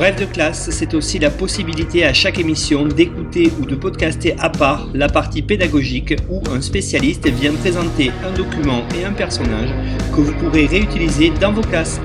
Bref de classe, c'est aussi la possibilité à chaque émission d'écouter ou de podcaster à part la partie pédagogique où un spécialiste vient présenter un document et un personnage que vous pourrez réutiliser dans vos classes.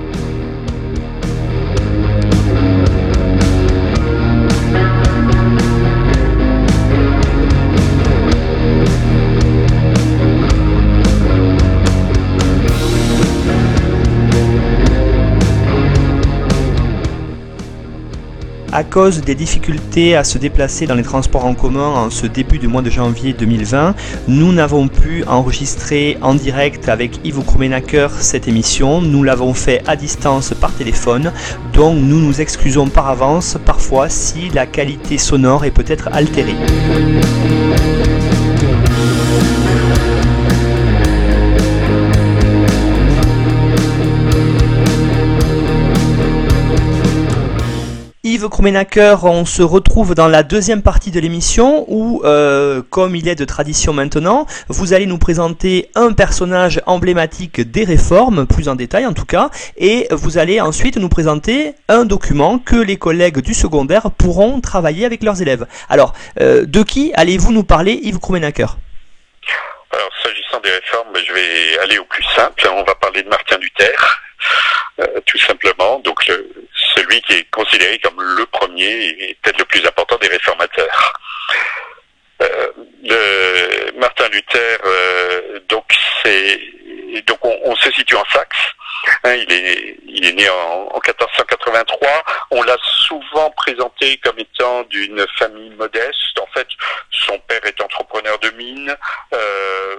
À cause des difficultés à se déplacer dans les transports en commun en ce début du mois de janvier 2020, nous n'avons pu enregistrer en direct avec Yves Krumenacker cette émission. Nous l'avons fait à distance par téléphone, donc nous nous excusons par avance parfois si la qualité sonore est peut-être altérée. Yves Krumenacker, on se retrouve dans la deuxième partie de l'émission où, euh, comme il est de tradition maintenant, vous allez nous présenter un personnage emblématique des réformes, plus en détail en tout cas, et vous allez ensuite nous présenter un document que les collègues du secondaire pourront travailler avec leurs élèves. Alors, euh, de qui allez-vous nous parler, Yves Krumenacker Alors, s'agissant des réformes, je vais aller au plus simple. On va parler de Martin Luther. Euh, tout simplement. Donc le, celui qui est considéré comme le premier et peut-être le plus important des réformateurs. Euh, le Martin Luther, euh, donc c'est donc on, se situe en Saxe. Hein, il est il est né en, en 1483. On l'a souvent présenté comme étant d'une famille modeste. En fait, son père est entrepreneur de mine. Euh,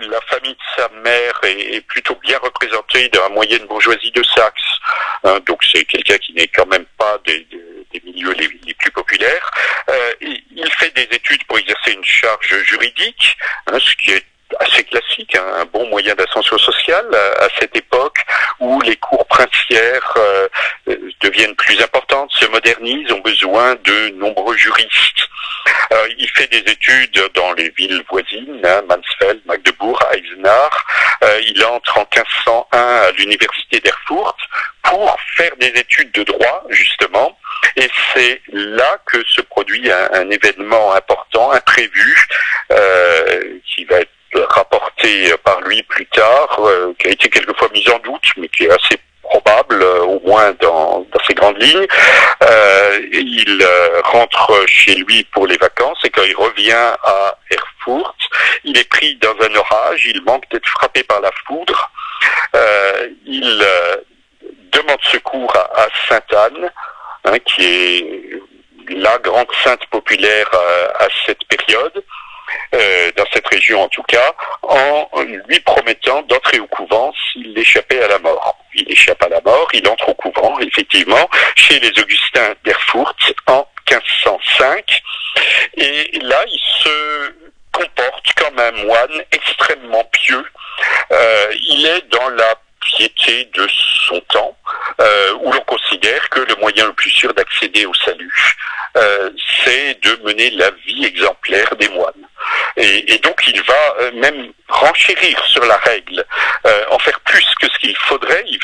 la famille de sa mère est, plutôt bien représentée dans la moyenne bourgeoisie de Saxe. Hein, donc c'est quelqu'un qui n'est quand même pas des, milieux les, les, plus populaires. Euh, il fait des études pour exercer une charge juridique, hein, ce qui est assez classique, hein, un bon moyen d'ascension sociale à, à, cette époque où les cours princières euh, deviennent plus importantes, se modernisent, ont besoin de nombreux juristes. Il fait des études dans les villes voisines, hein, Mansfeld, Magdebourg, Eisenach. Euh, il entre en 1501 à l'université d'Erfurt pour faire des études de droit, justement. Et c'est là que se produit un, événement important, imprévu, euh, qui va être rapporté par lui plus tard, euh, qui a été quelquefois mis en doute, mais qui est assez probable, euh, au moins dans, dans ses grandes lignes. Euh, il euh, rentre chez lui pour les vacances et quand il revient à Erfurt, il est pris dans un orage, il manque d'être frappé par la foudre. Euh, il demande secours à, à Sainte-Anne, hein, qui est la grande sainte populaire à cette période euh, dans cette région en tout cas, en lui promettant d'entrer au couvent s'il échappait à la mort. Il échappe à la mort, il entre au couvent, effectivement, chez les Augustins d'Erfurt en 1505. Et là, il se comporte comme un moine extrêmement pieux. Euh, il est dans la piété de son temps, euh, où l'on considère que le moyen le plus sûr d'accéder au salut, c'est de mener la vie exemplaire des moines. Et, donc il va euh, même renchérir sur la règle, euh, en faire plus que ce qu'il faudrait. Il,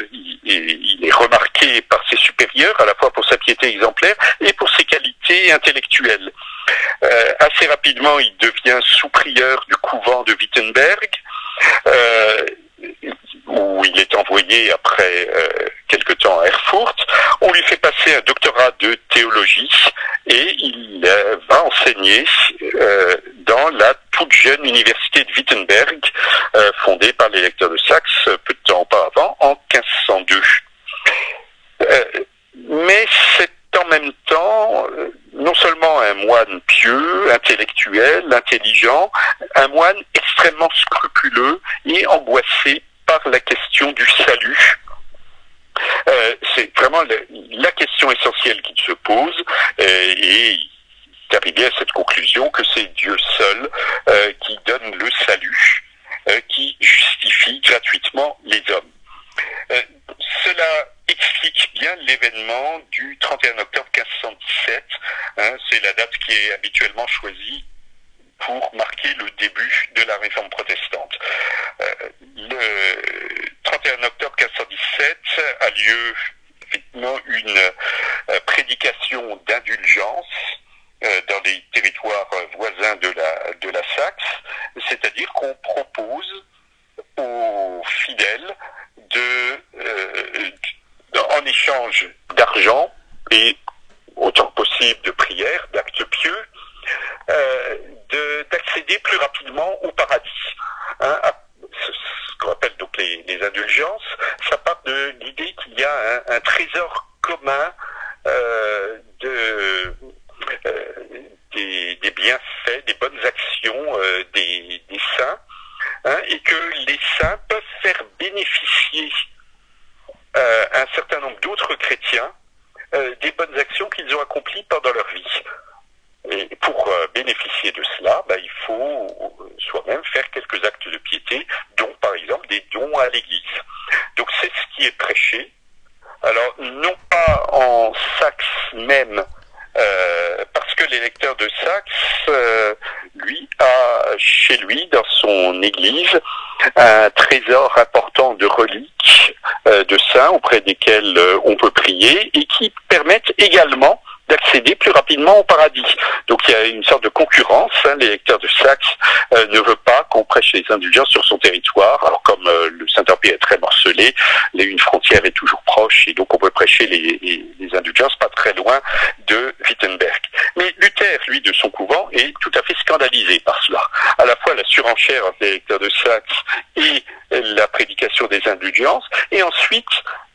il, est remarqué par ses supérieurs, à la fois pour sa piété exemplaire et pour ses qualités intellectuelles. Euh, assez rapidement, il devient sous-prieur du couvent de Wittenberg où il est envoyé après euh, quelque temps à Erfurt. On lui fait passer un doctorat de théologie et il euh, va enseigner euh, dans la toute jeune université de Wittenberg, fondée par les lecteurs de Saxe peu de temps auparavant, en 1502. mais c'est en même temps non seulement un moine pieux, intellectuel, intelligent, un moine extrêmement scrupuleux et angoissé par la question du salut. Euh, c'est vraiment la question essentielle qui se pose euh, et arrivé à cette conclusion que c'est Dieu seul euh, qui donne le salut qui justifie gratuitement les hommes. cela explique bien l'événement du 31 octobre 1517. Hein, c'est la date qui est habituellement choisie pour marquer le début de la réforme protestante. Euh, le 31 octobre 1517 a lieu effectivement une euh, prédication d'indulgence euh, dans les territoires voisins de la, de la Saxe, c'est-à-dire qu'on propose aux fidèles de, en échange d'argent et autant possible de prières, d'actes pieux, d'accéder plus rapidement au paradis. Hein, ce qu'on appelle donc les, indulgences, ça part de l'idée qu'il y a un, trésor commun euh, euh, des, bienfaits, des bonnes actions euh, des, saints, hein, et que les saints peuvent faire bénéficier un certain nombre d'autres chrétiens des bonnes actions qu'ils ont accomplies pendant leur vie. Et pour euh, bénéficier de cela, bah, il faut euh, soi-même faire quelques actes de piété, dont par exemple des dons à l'Église. Donc c'est ce qui est prêché. Alors non pas en Saxe même, euh, parce que l'électeur de Saxe, lui, a chez lui, dans son église, un trésor important de reliques de saints auprès desquels on peut prier et qui permettent également d'accéder plus rapidement au paradis. Donc il y a une sorte de concurrence. Hein. L'électeur de Saxe euh, ne veut pas qu'on prêche les indulgences sur son territoire. Alors comme euh, le Saint-Empire est très morcelé, une frontière est toujours proche et donc on peut prêcher les, indulgences pas très loin de Wittenberg. Mais Luther, lui, de son couvent, est tout à fait scandalisé par cela. À la fois la surenchère des électeurs de Saxe et la prédication des indulgences, et ensuite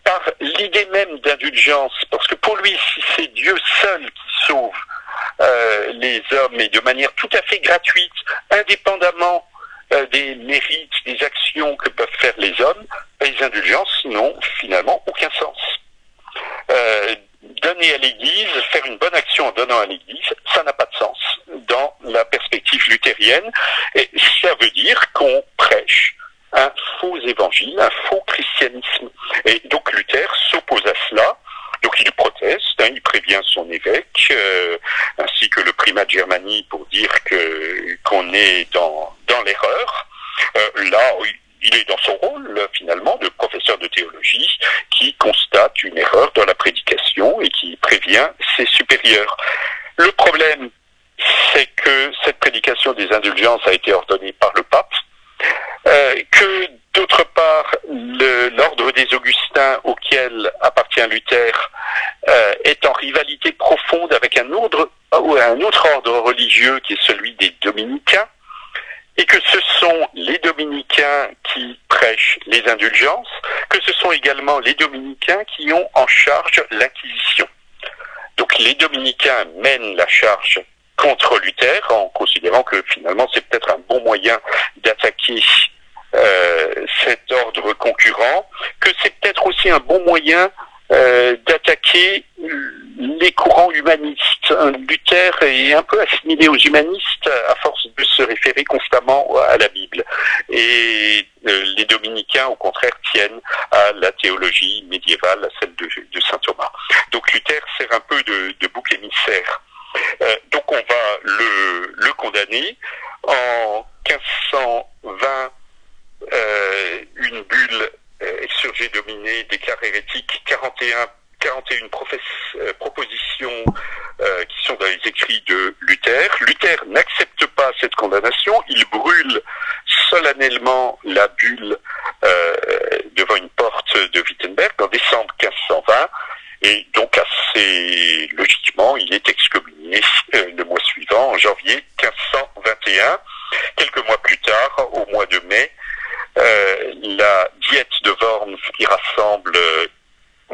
par l'idée même d'indulgence, parce que pour lui, si c'est Dieu seul qui sauve euh, les hommes et de manière tout à fait gratuite, indépendamment euh, des mérites, des actions que peuvent faire les hommes, les indulgences n'ont finalement aucun sens. Euh, donner à l'Église, faire une bonne action en donnant à l'Église, ça n'a pas de sens dans la perspective luthérienne. Et ça veut dire qu'on prêche un faux évangile, un faux christianisme. Et donc Luther s'oppose à cela. Donc il proteste, hein, il prévient son évêque, euh, ainsi que le primat de Germanie pour dire que qu'on est dans, dans l'erreur. Euh, là, il est dans son rôle finalement de professeur de théologie qui constate une erreur dans la prédication et qui prévient ses supérieurs. Le problème, c'est que cette prédication des indulgences a été ordonnée par le pape que d'autre part, l'ordre des Augustins auquel appartient Luther euh, est en rivalité profonde avec un autre ordre religieux qui est celui des dominicains, et que ce sont les dominicains qui prêchent les indulgences, que ce sont également les dominicains qui ont en charge l'inquisition. Donc les dominicains mènent la charge contre Luther en considérant que finalement c'est peut-être un bon moyen d'attaquer euh, cet ordre concurrent, que c'est peut-être aussi un bon moyen euh, d'attaquer les courants humanistes. Luther est un peu assimilé aux humanistes à force de se référer constamment à la Bible. Et euh, les dominicains, au contraire, tiennent à la théologie médiévale, à celle de, saint Thomas. Donc Luther sert un peu de, bouc émissaire. En 1520, euh, une bulle euh, exurgée dominée déclare hérétique 41 41 euh, propositions qui sont dans les écrits de Luther. Luther n'accepte pas cette condamnation, il brûle solennellement la bulle devant une porte de Wittenberg en décembre 1520 et donc assez logiquement il est excommunié le mois suivant, en janvier 1521. Quelques mois plus tard, au mois de mai, euh, la diète de Worms qui rassemble euh,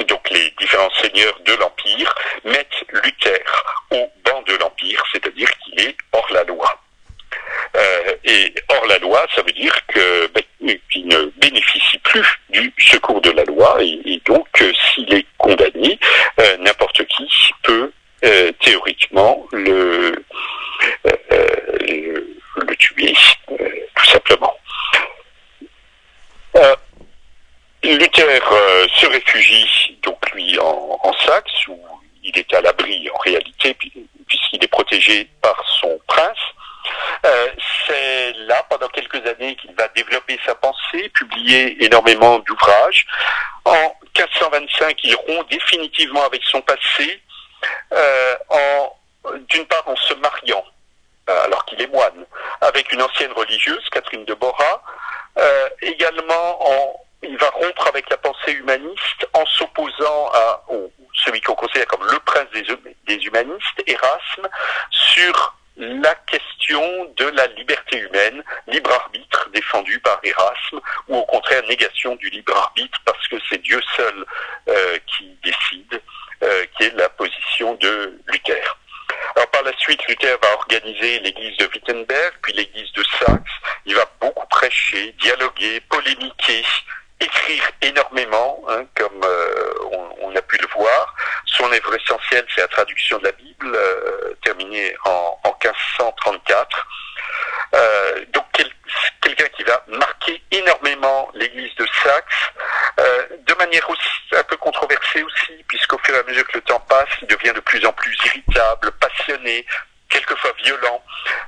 donc les différents seigneurs de l'Empire mettent Luther au banc de l'Empire, c'est-à-dire qu'il est hors la loi. Euh, et hors la loi, ça veut dire ben, qu'il ne bénéficie plus du secours de la loi, et, donc s'il est condamné, n'importe qui peut théoriquement le, le, le tuer, tout simplement. il est à l'abri en réalité, puisqu'il est protégé par son prince. Euh, c'est là, pendant quelques années, qu'il va développer sa pensée, publier énormément d'ouvrages. En 1525, il rompt définitivement avec son passé, euh, en, d'une part en se mariant, euh, alors qu'il est moine, avec une ancienne religieuse, Catherine de Bora, également en il va rompre avec la pensée humaniste en s'opposant à celui qu'on considère comme le prince des, des humanistes, Erasme, sur la question de la liberté humaine, libre arbitre défendu par Erasme, ou au contraire négation du libre arbitre parce que c'est Dieu seul euh, qui décide, euh, qui est la position de Luther. Alors par la suite, Luther va organiser l'église de Wittenberg, puis l'église de Saxe. Il va beaucoup prêcher, dialoguer, polémiquer, écrire énormément, hein, comme euh, on, a pu le voir. Son œuvre essentielle, c'est la traduction de la Bible, 1534. Euh, donc quelqu'un qui va marquer énormément l'Église de Saxe, de manière aussi un peu controversée aussi, puisqu'au fur et à mesure que le temps passe, il devient de plus en plus irritable, passionné, quelquefois violent.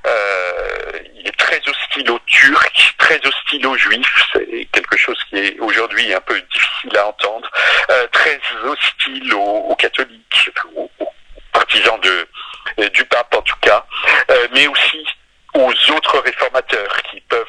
Euh, il est très hostile aux Turcs, très hostile aux Juifs. C'est quelque chose qui est aujourd'hui un peu difficile à entendre. Euh, très hostile aux, catholiques, aux, partisans de, euh, du pape en tout cas, mais aussi aux autres réformateurs qui peuvent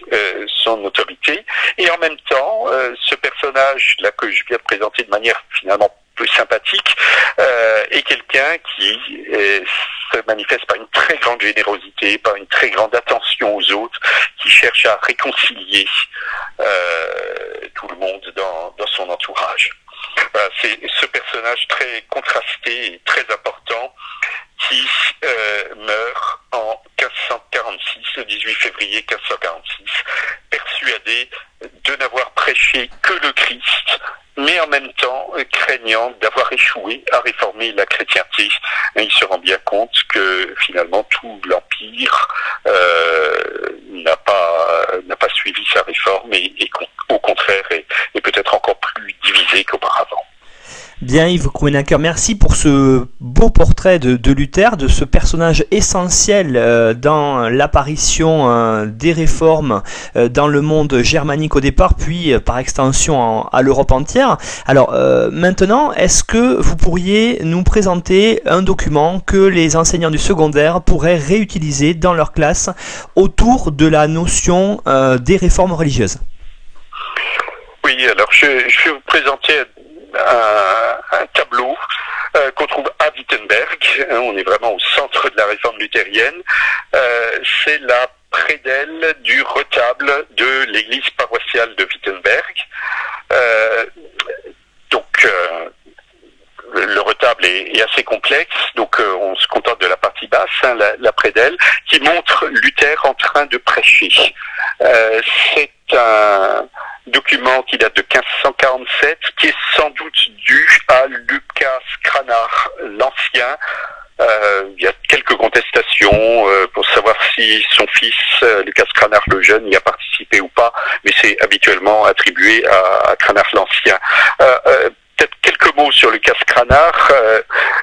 contester son autorité. Et en même temps, ce personnage-là que je viens de présenter de manière finalement peu sympathique, euh, et quelqu'un qui euh, se manifeste par une très grande générosité, par une très grande attention aux autres, qui cherche à réconcilier euh, tout le monde dans, dans son entourage. C'est ce personnage très contrasté et très important qui meurt en 1546, le 18 février 1546, persuadé de n'avoir prêché que le Christ mais en même temps euh, craignant d'avoir échoué à réformer la chrétienté. il se rend bien compte que finalement tout l'empire euh, n'a pas n'a pas suivi sa réforme et, au contraire est peut-être encore plus divisé qu'auparavant. Bien Yves Krumenacker, merci pour ce beau portrait de, Luther, de ce personnage essentiel euh, dans l'apparition euh, des réformes euh, dans le monde germanique au départ, puis par extension à l'Europe entière. Alors maintenant, est-ce que vous pourriez nous présenter un document que les enseignants du secondaire pourraient réutiliser dans leur classe autour de la notion des réformes religieuses? Oui, alors je vais vous présenter un, tableau euh, qu'on trouve à Wittenberg. Hein, on est vraiment au centre de la réforme luthérienne. Euh, c'est la prédelle du retable de l'église paroissiale de Wittenberg. Euh, donc, le retable est, assez complexe, donc on se contente de la partie basse, hein, la, la, prédelle, qui montre Luther en train de prêcher. c'est un, document qui date de 1547, qui est sans doute dû à Lucas Cranach l'Ancien. Euh, il y a quelques contestations euh, pour savoir si son fils, euh, Lucas Cranach le jeune, y a participé ou pas, mais c'est habituellement attribué à, à Cranach l'Ancien. Peut-être quelques mots sur Lucas Cranach.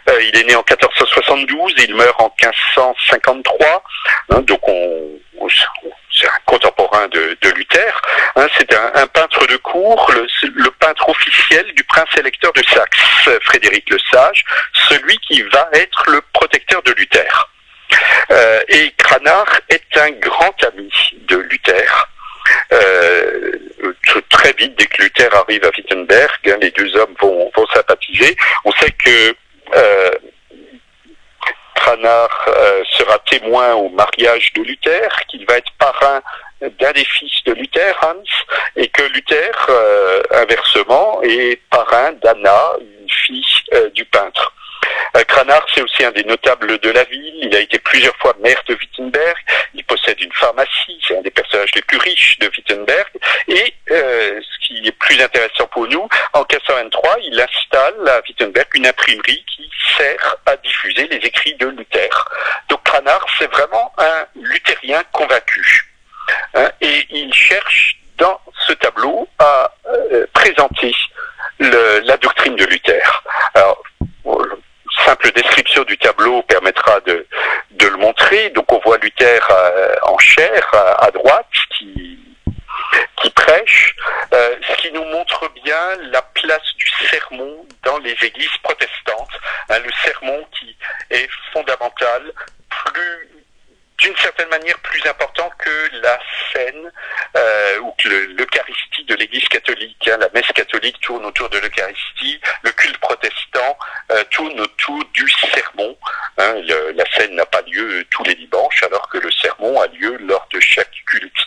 il est né en 1472, il meurt en 1553, hein, donc on, on de, Luther, hein, c'est un, peintre de cour, le, peintre officiel du prince électeur de Saxe, Frédéric le Sage, celui qui va être le protecteur de Luther. Euh, et Cranach est un grand ami de Luther. Euh, très vite, dès que Luther arrive à Wittenberg, hein, les deux hommes vont, vont sympathiser. On sait que euh, Cranach euh, sera témoin au mariage de Luther, qu'il va être parrain d'un des fils de Luther, Hans, et que Luther, euh, inversement, est parrain d'Anna, une fille euh, du peintre. Cranach, c'est aussi un des notables de la ville. Il a été plusieurs fois maire de Wittenberg. Il possède une pharmacie. C'est un des personnages les plus riches de Wittenberg. Et ce qui est plus intéressant pour nous, en 1523, il installe à Wittenberg une imprimerie qui sert à diffuser les écrits de Luther. Donc Cranach, c'est vraiment un luthérien convaincu. Hein, et il cherche dans ce tableau à euh, présenter la doctrine de Luther. Alors, simple description du tableau permettra de, le montrer. Donc on voit Luther euh, en chair à, droite qui, prêche, euh, ce qui nous montre bien la place du sermon dans les églises protestantes. Hein, le sermon qui est fondamental, d'une certaine manière plus important que la scène euh, ou que l'Eucharistie de l'Église catholique. Hein. La messe catholique tourne autour de l'Eucharistie, le culte protestant euh, tourne autour du sermon. Hein. la scène n'a pas lieu tous les dimanches, alors que le sermon a lieu lors de chaque culte.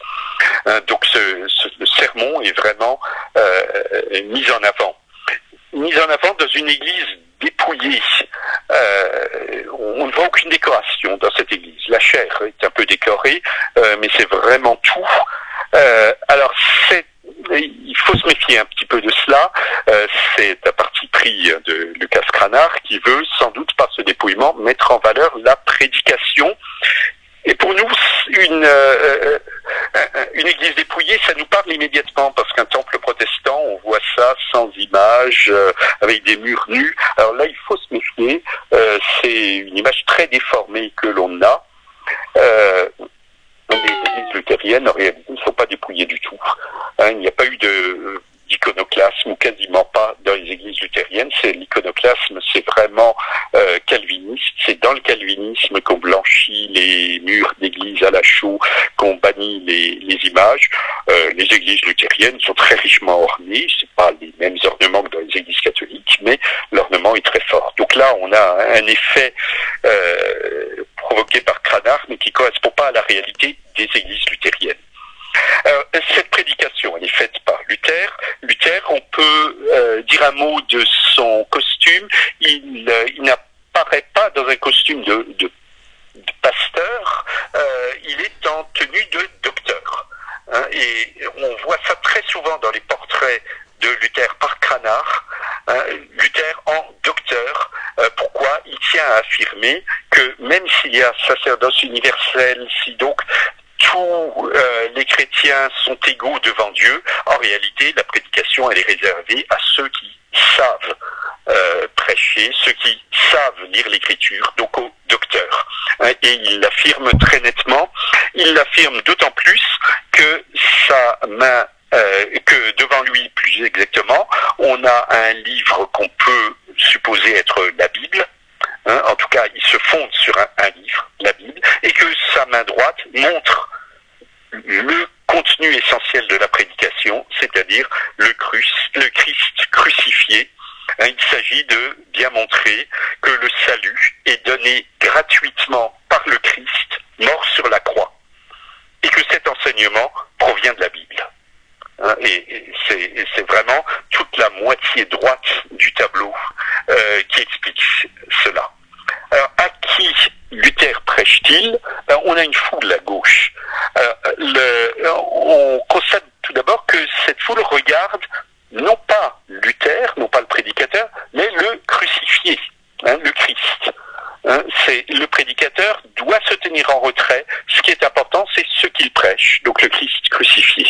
Hein. donc le sermon est vraiment euh, mis en avant. Mis en avant dans une église dépouillée. Euh, on ne voit aucune décoration dans cette église. La chair est un peu décorée, euh, mais c'est vraiment tout. Euh, alors il faut se méfier un petit peu de cela. c'est un parti pris de Lucas Cranard qui veut, sans doute par ce dépouillement, mettre en valeur la prédication et pour nous, une, euh, euh, une église dépouillée, ça nous parle immédiatement, parce qu'un temple protestant, on voit ça sans image, euh, avec des murs nus. Alors là, il faut se méfier. c'est une image très déformée que l'on a. les églises luthériennes, en réalité, ne sont pas dépouillées du tout. Hein, il n'y a pas eu de d'iconoclasme ou quasiment pas dans les églises luthériennes. C'est l'iconoclasme, c'est vraiment euh, calviniste. C'est dans le calvinisme qu'on blanchit les murs d'église à la chaux, qu'on bannit les, les images. Euh, les églises luthériennes sont très richement ornées. C'est pas les mêmes ornements que dans les églises catholiques, mais l'ornement est très fort. Donc là, on a un effet euh, provoqué par Cranach, mais qui correspond pas à la réalité des églises luthériennes. Euh, cette prédication, est faite par Luther. Luther, on peut euh, dire un mot de son costume. Il, euh, n'apparaît pas dans un costume de, pasteur. il est en tenue de docteur. Hein, et on voit ça très souvent dans les portraits de Luther par Cranach. Hein, Luther en docteur. pourquoi Il tient à affirmer que même s'il y a sacerdoce universel, si donc euh, les chrétiens sont égaux devant Dieu, en réalité, la prédication, elle est réservée à ceux qui savent euh, prêcher, ceux qui savent lire l'écriture, donc aux docteurs. Hein, et il l'affirme très nettement. Il l'affirme d'autant plus que sa main euh, que devant lui, plus exactement, on a un livre qu'on peut supposer être la Bible, Hein, en tout cas, il se fonde sur un, un, livre, la Bible, et que sa main droite montre le contenu essentiel de la prédication, c'est-à-dire le, le, Christ crucifié. Hein, il s'agit de bien montrer que le salut est donné gratuitement par le Christ, mort sur la croix, et que cet enseignement provient de la Bible. Hein, et, c'est vraiment toute la moitié droite du tableau euh, qui explique cela. Alors, à qui Luther prêche-t-il ben, On a une foule à gauche. Euh, le, on constate tout d'abord que cette foule regarde non pas Luther, non pas le prédicateur, mais le crucifié, hein, le Christ. Hein, c'est le prédicateur doit se tenir en retrait. Ce qui est important, c'est ce qu'il prêche, donc le Christ crucifié.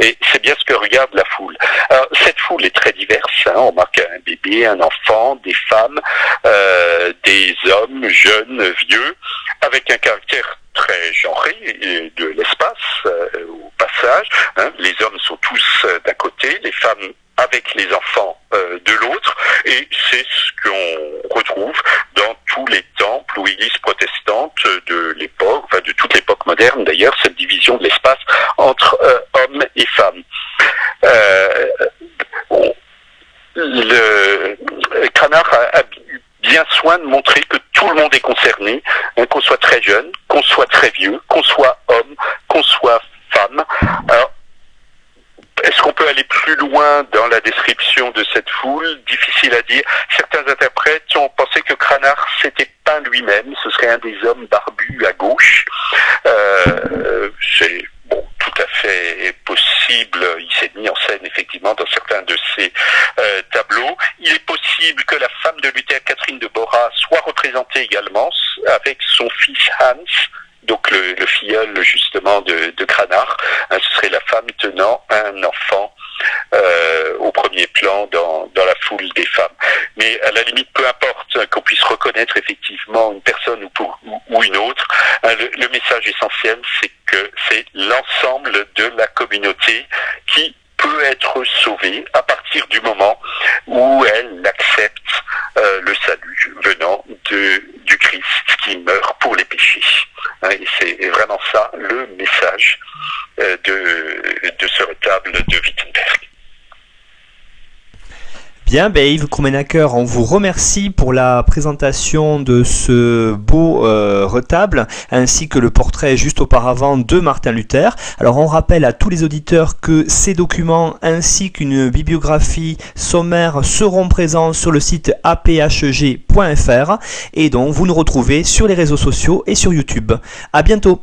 Et c'est bien ce que regarde la foule. Alors, cette foule est très diverse. Hein, on remarque un enfant, des femmes, euh, des hommes, jeunes, vieux, avec un caractère très genré de l'espace euh, au passage. Hein. Les hommes sont tous euh, d'un côté, les femmes avec les enfants de l'autre, et c'est ce qu'on retrouve dans tous les temples ou églises protestantes de l'époque, enfin de toute l'époque moderne d'ailleurs, cette division de l'espace entre hommes et femmes. Le Cranach a, a, bien soin de montrer que tout le monde est concerné, hein, qu'on soit très jeune, qu'on soit très vieux, qu'on soit homme, qu'on soit femme. Alors, est-ce qu'on peut aller plus loin dans la description de cette foule? Difficile à dire. Certains interprètes ont pensé que Cranach s'était peint lui-même. Ce serait un des hommes barbus à gauche. Euh, c'est bon, tout à fait possible. Il s'est mis en scène effectivement dans certains de ces euh, tableaux. Il est possible que la femme de Luther, Catherine de Bora, soit représentée également avec son fils Hans donc le, le, filleul justement de, de Cranach, hein, ce serait la femme tenant un enfant euh, au premier plan dans, dans la foule des femmes. Mais à la limite, peu importe hein, qu'on puisse reconnaître effectivement une personne ou, ou, une autre, hein, le message essentiel, c'est que c'est l'ensemble de la communauté qui peut être sauvée à partir du moment où elle accepte euh, le salut venant de, du Christ qui meurt pour les péchés. Hein, et c'est vraiment ça le message euh, de, de ce retable de Wittenberg. Bien, ben Yves Krumenacker, on vous remercie pour la présentation de ce beau euh, retable, ainsi que le portrait juste auparavant de Martin Luther. Alors on rappelle à tous les auditeurs que ces documents ainsi qu'une bibliographie sommaire seront présents sur le site aphg.fr et donc vous nous retrouvez sur les réseaux sociaux et sur YouTube. À bientôt.